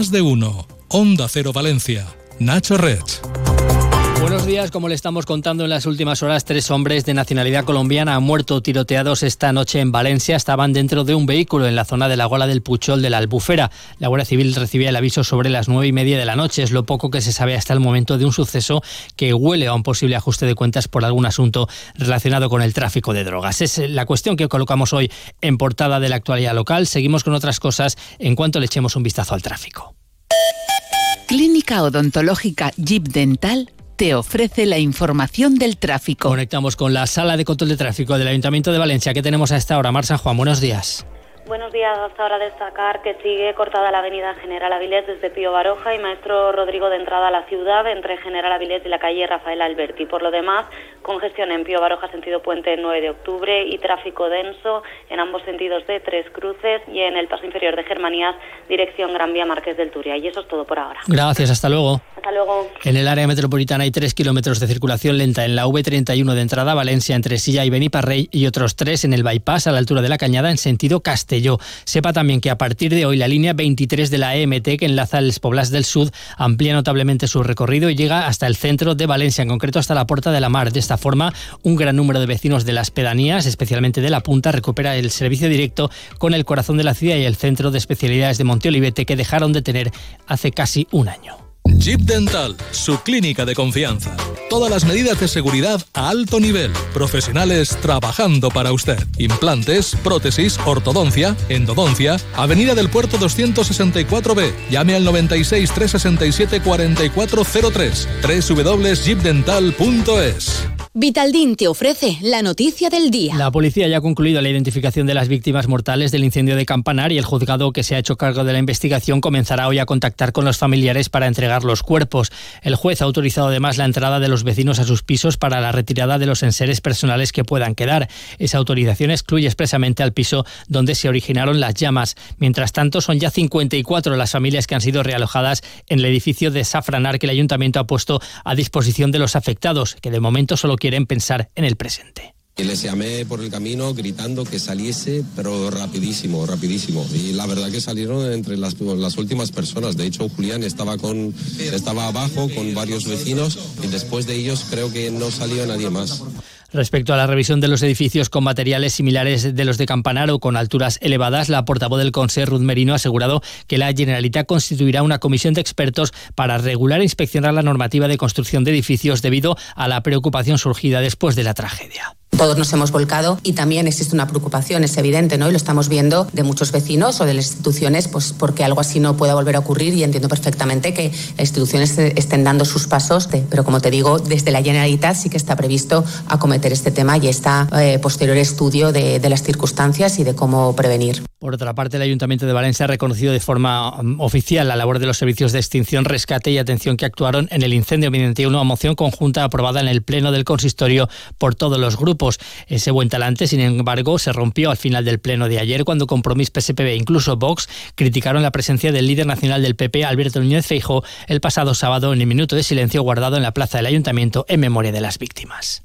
Más de uno. Onda Cero Valencia. Nacho Red. Buenos días, como le estamos contando en las últimas horas, tres hombres de nacionalidad colombiana han muerto tiroteados esta noche en Valencia. Estaban dentro de un vehículo en la zona de la Gola del Puchol de la Albufera. La Guardia Civil recibía el aviso sobre las nueve y media de la noche. Es lo poco que se sabe hasta el momento de un suceso que huele a un posible ajuste de cuentas por algún asunto relacionado con el tráfico de drogas. Es la cuestión que colocamos hoy en portada de la actualidad local. Seguimos con otras cosas en cuanto le echemos un vistazo al tráfico. Clínica Odontológica Jeep Dental te ofrece la información del tráfico. Conectamos con la sala de control de tráfico del Ayuntamiento de Valencia. ¿Qué tenemos a esta hora? Mar San Juan, buenos días. Buenos días. Hasta ahora destacar que sigue cortada la avenida General Avilés desde Pío Baroja y Maestro Rodrigo de entrada a la ciudad entre General Avilés y la calle Rafael Alberti. Por lo demás, congestión en Pío Baroja sentido puente 9 de octubre y tráfico denso en ambos sentidos de Tres Cruces y en el paso inferior de Germanías dirección Gran Vía Márquez del Turia. Y eso es todo por ahora. Gracias. Hasta luego. Hasta luego. En el área metropolitana hay tres kilómetros de circulación lenta en la V31 de entrada a Valencia entre Silla y Beniparrey y otros tres en el bypass a la altura de la Cañada en sentido Castelló. Sepa también que a partir de hoy la línea 23 de la EMT que enlaza el Poblas del Sur amplía notablemente su recorrido y llega hasta el centro de Valencia, en concreto hasta la Puerta de la Mar. De esta forma, un gran número de vecinos de las pedanías, especialmente de la Punta, recupera el servicio directo con el corazón de la ciudad y el centro de especialidades de Monteolivete que dejaron de tener hace casi un año. Jeep Dental, su clínica de confianza. Todas las medidas de seguridad a alto nivel. Profesionales trabajando para usted. Implantes, prótesis, ortodoncia, endodoncia. Avenida del Puerto 264B. Llame al 96 367 4403. www.jeepdental.es. Vitaldin te ofrece la noticia del día. La policía ya ha concluido la identificación de las víctimas mortales del incendio de Campanar y el juzgado que se ha hecho cargo de la investigación comenzará hoy a contactar con los familiares para entregar los cuerpos. El juez ha autorizado además la entrada de los vecinos a sus pisos para la retirada de los enseres personales que puedan quedar. Esa autorización excluye expresamente al piso donde se originaron las llamas. Mientras tanto, son ya 54 las familias que han sido realojadas en el edificio de Safranar que el ayuntamiento ha puesto a disposición de los afectados, que de momento solo quieren pensar en el presente. Y les llamé por el camino gritando que saliese, pero rapidísimo, rapidísimo. Y la verdad que salieron entre las, las, últimas personas. De hecho, Julián estaba, con, estaba abajo con varios vecinos y después de ellos creo que no salió nadie más. Respecto a la revisión de los edificios con materiales similares de los de Campanar o con alturas elevadas, la portavoz del Consejo, Ruth Merino, ha asegurado que la Generalitat constituirá una comisión de expertos para regular e inspeccionar la normativa de construcción de edificios debido a la preocupación surgida después de la tragedia todos nos hemos volcado y también existe una preocupación, es evidente, ¿no? Y lo estamos viendo de muchos vecinos o de las instituciones, pues porque algo así no pueda volver a ocurrir y entiendo perfectamente que las instituciones estén dando sus pasos, pero como te digo, desde la Generalitat sí que está previsto acometer este tema y está eh, posterior estudio de, de las circunstancias y de cómo prevenir. Por otra parte, el Ayuntamiento de Valencia ha reconocido de forma um, oficial la labor de los servicios de extinción, rescate y atención que actuaron en el incendio mediante una moción conjunta aprobada en el Pleno del Consistorio por todos los grupos. Ese buen talante, sin embargo, se rompió al final del Pleno de ayer cuando Compromís PSPB e incluso Vox criticaron la presencia del líder nacional del PP, Alberto Núñez Feijóo, el pasado sábado en el minuto de silencio guardado en la plaza del Ayuntamiento en memoria de las víctimas.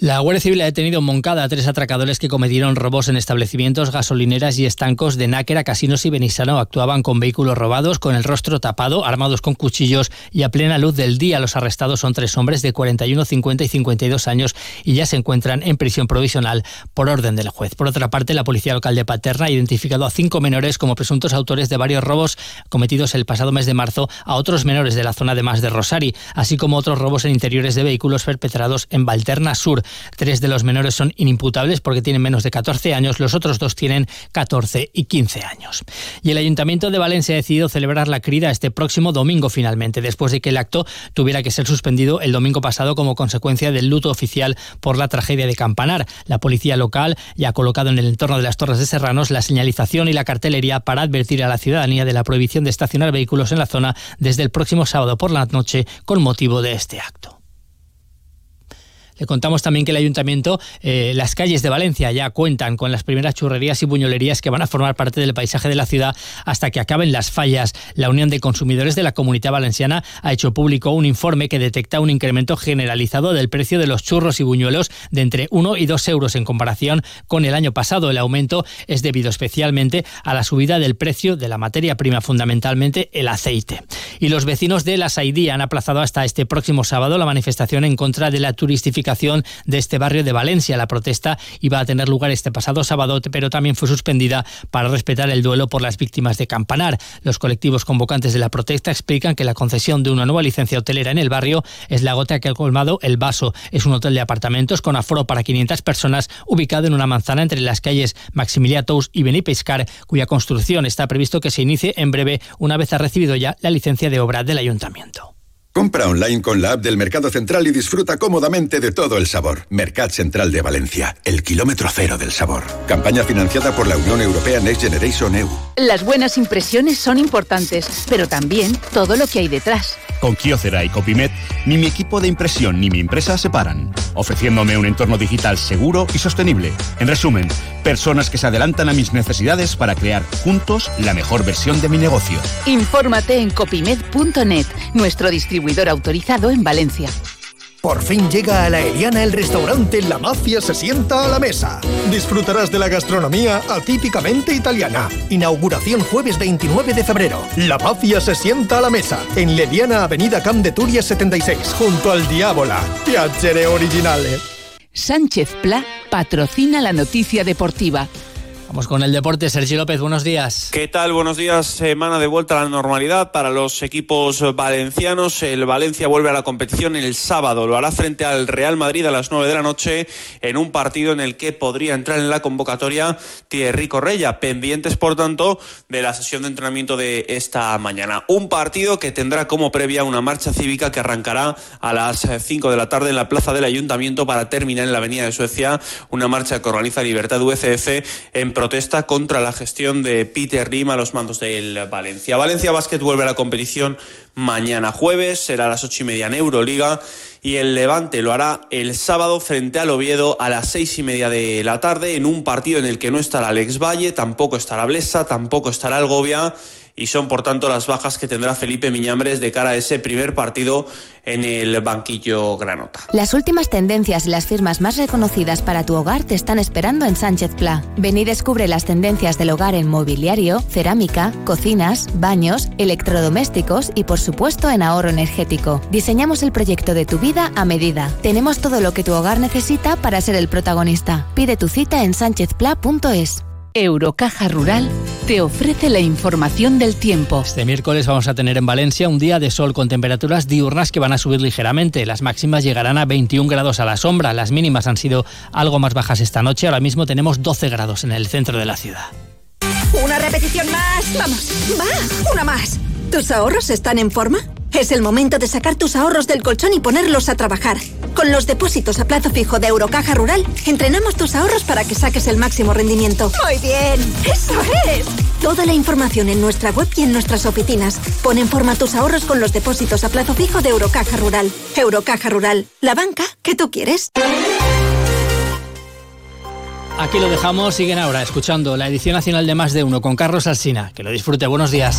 La Guardia Civil ha detenido en Moncada a tres atracadores que cometieron robos en establecimientos, gasolineras y estancos de Náquera, Casinos y Benisano. Actuaban con vehículos robados, con el rostro tapado, armados con cuchillos y a plena luz del día. Los arrestados son tres hombres de 41, 50 y 52 años y ya se encuentran en prisión provisional por orden del juez. Por otra parte, la policía local de Paterna ha identificado a cinco menores como presuntos autores de varios robos cometidos el pasado mes de marzo a otros menores de la zona de Más de Rosari, así como otros robos en interiores de vehículos perpetrados en Valterna Sur. Tres de los menores son inimputables porque tienen menos de 14 años, los otros dos tienen 14 y 15 años. Y el Ayuntamiento de Valencia ha decidido celebrar la crida este próximo domingo finalmente, después de que el acto tuviera que ser suspendido el domingo pasado como consecuencia del luto oficial por la tragedia de Campanar. La policía local ya ha colocado en el entorno de las Torres de Serranos la señalización y la cartelería para advertir a la ciudadanía de la prohibición de estacionar vehículos en la zona desde el próximo sábado por la noche con motivo de este acto. Contamos también que el ayuntamiento, eh, las calles de Valencia ya cuentan con las primeras churrerías y buñolerías que van a formar parte del paisaje de la ciudad hasta que acaben las fallas. La Unión de Consumidores de la Comunidad Valenciana ha hecho público un informe que detecta un incremento generalizado del precio de los churros y buñuelos de entre 1 y 2 euros en comparación con el año pasado. El aumento es debido especialmente a la subida del precio de la materia prima, fundamentalmente el aceite. Y los vecinos de la Saidí han aplazado hasta este próximo sábado la manifestación en contra de la turistificación de este barrio de Valencia. La protesta iba a tener lugar este pasado sábado, pero también fue suspendida para respetar el duelo por las víctimas de Campanar. Los colectivos convocantes de la protesta explican que la concesión de una nueva licencia hotelera en el barrio es la gota que ha colmado el vaso. Es un hotel de apartamentos con aforo para 500 personas ubicado en una manzana entre las calles Maximilià Tous y Benipescar, cuya construcción está previsto que se inicie en breve una vez ha recibido ya la licencia de obra del ayuntamiento. Compra online con la app del Mercado Central y disfruta cómodamente de todo el sabor. Mercat Central de Valencia, el kilómetro cero del sabor. Campaña financiada por la Unión Europea Next Generation EU. Las buenas impresiones son importantes, pero también todo lo que hay detrás. Con Kiocera y Copimet, ni mi equipo de impresión ni mi empresa se paran, ofreciéndome un entorno digital seguro y sostenible. En resumen, personas que se adelantan a mis necesidades para crear juntos la mejor versión de mi negocio. Infórmate en copimed.net, nuestro distribuidor autorizado en Valencia. Por fin llega a la Eliana el restaurante La Mafia se sienta a la mesa. Disfrutarás de la gastronomía atípicamente italiana. Inauguración jueves 29 de febrero. La Mafia se sienta a la mesa. En Leliana Avenida Camp de Turia 76, junto al Diabola. Piacere originale. Sánchez Pla patrocina la noticia deportiva Vamos con el deporte. Sergio López, buenos días. ¿Qué tal? Buenos días. Semana de vuelta a la normalidad para los equipos valencianos. El Valencia vuelve a la competición el sábado. Lo hará frente al Real Madrid a las 9 de la noche en un partido en el que podría entrar en la convocatoria Thierry Correia. Pendientes, por tanto, de la sesión de entrenamiento de esta mañana. Un partido que tendrá como previa una marcha cívica que arrancará a las 5 de la tarde en la plaza del Ayuntamiento para terminar en la Avenida de Suecia. Una marcha que organiza Libertad UCF en protesta contra la gestión de Peter Lim a los mandos del Valencia. Valencia Basket vuelve a la competición mañana jueves, será a las ocho y media en Euroliga y el Levante lo hará el sábado frente al Oviedo a las seis y media de la tarde en un partido en el que no estará Alex Valle, tampoco estará Blesa, tampoco estará Algovia y son por tanto las bajas que tendrá Felipe Miñambres de cara a ese primer partido en el banquillo Granota. Las últimas tendencias y las firmas más reconocidas para tu hogar te están esperando en Sánchez Pla. Ven y descubre las tendencias del hogar en mobiliario, cerámica, cocinas, baños, electrodomésticos y por supuesto en ahorro energético. Diseñamos el proyecto de tu vida a medida. Tenemos todo lo que tu hogar necesita para ser el protagonista. Pide tu cita en sánchezpla.es. Eurocaja Rural te ofrece la información del tiempo. Este miércoles vamos a tener en Valencia un día de sol con temperaturas diurnas que van a subir ligeramente. Las máximas llegarán a 21 grados a la sombra. Las mínimas han sido algo más bajas esta noche. Ahora mismo tenemos 12 grados en el centro de la ciudad. Una repetición más. Vamos. Va. Una más. ¿Tus ahorros están en forma? Es el momento de sacar tus ahorros del colchón y ponerlos a trabajar. Con los depósitos a plazo fijo de Eurocaja Rural, entrenamos tus ahorros para que saques el máximo rendimiento. Muy bien, eso es. Toda la información en nuestra web y en nuestras oficinas. Pon en forma tus ahorros con los depósitos a plazo fijo de Eurocaja Rural. Eurocaja Rural, la banca que tú quieres. Aquí lo dejamos, siguen ahora escuchando la edición nacional de Más de Uno con Carlos Alsina. Que lo disfrute, buenos días.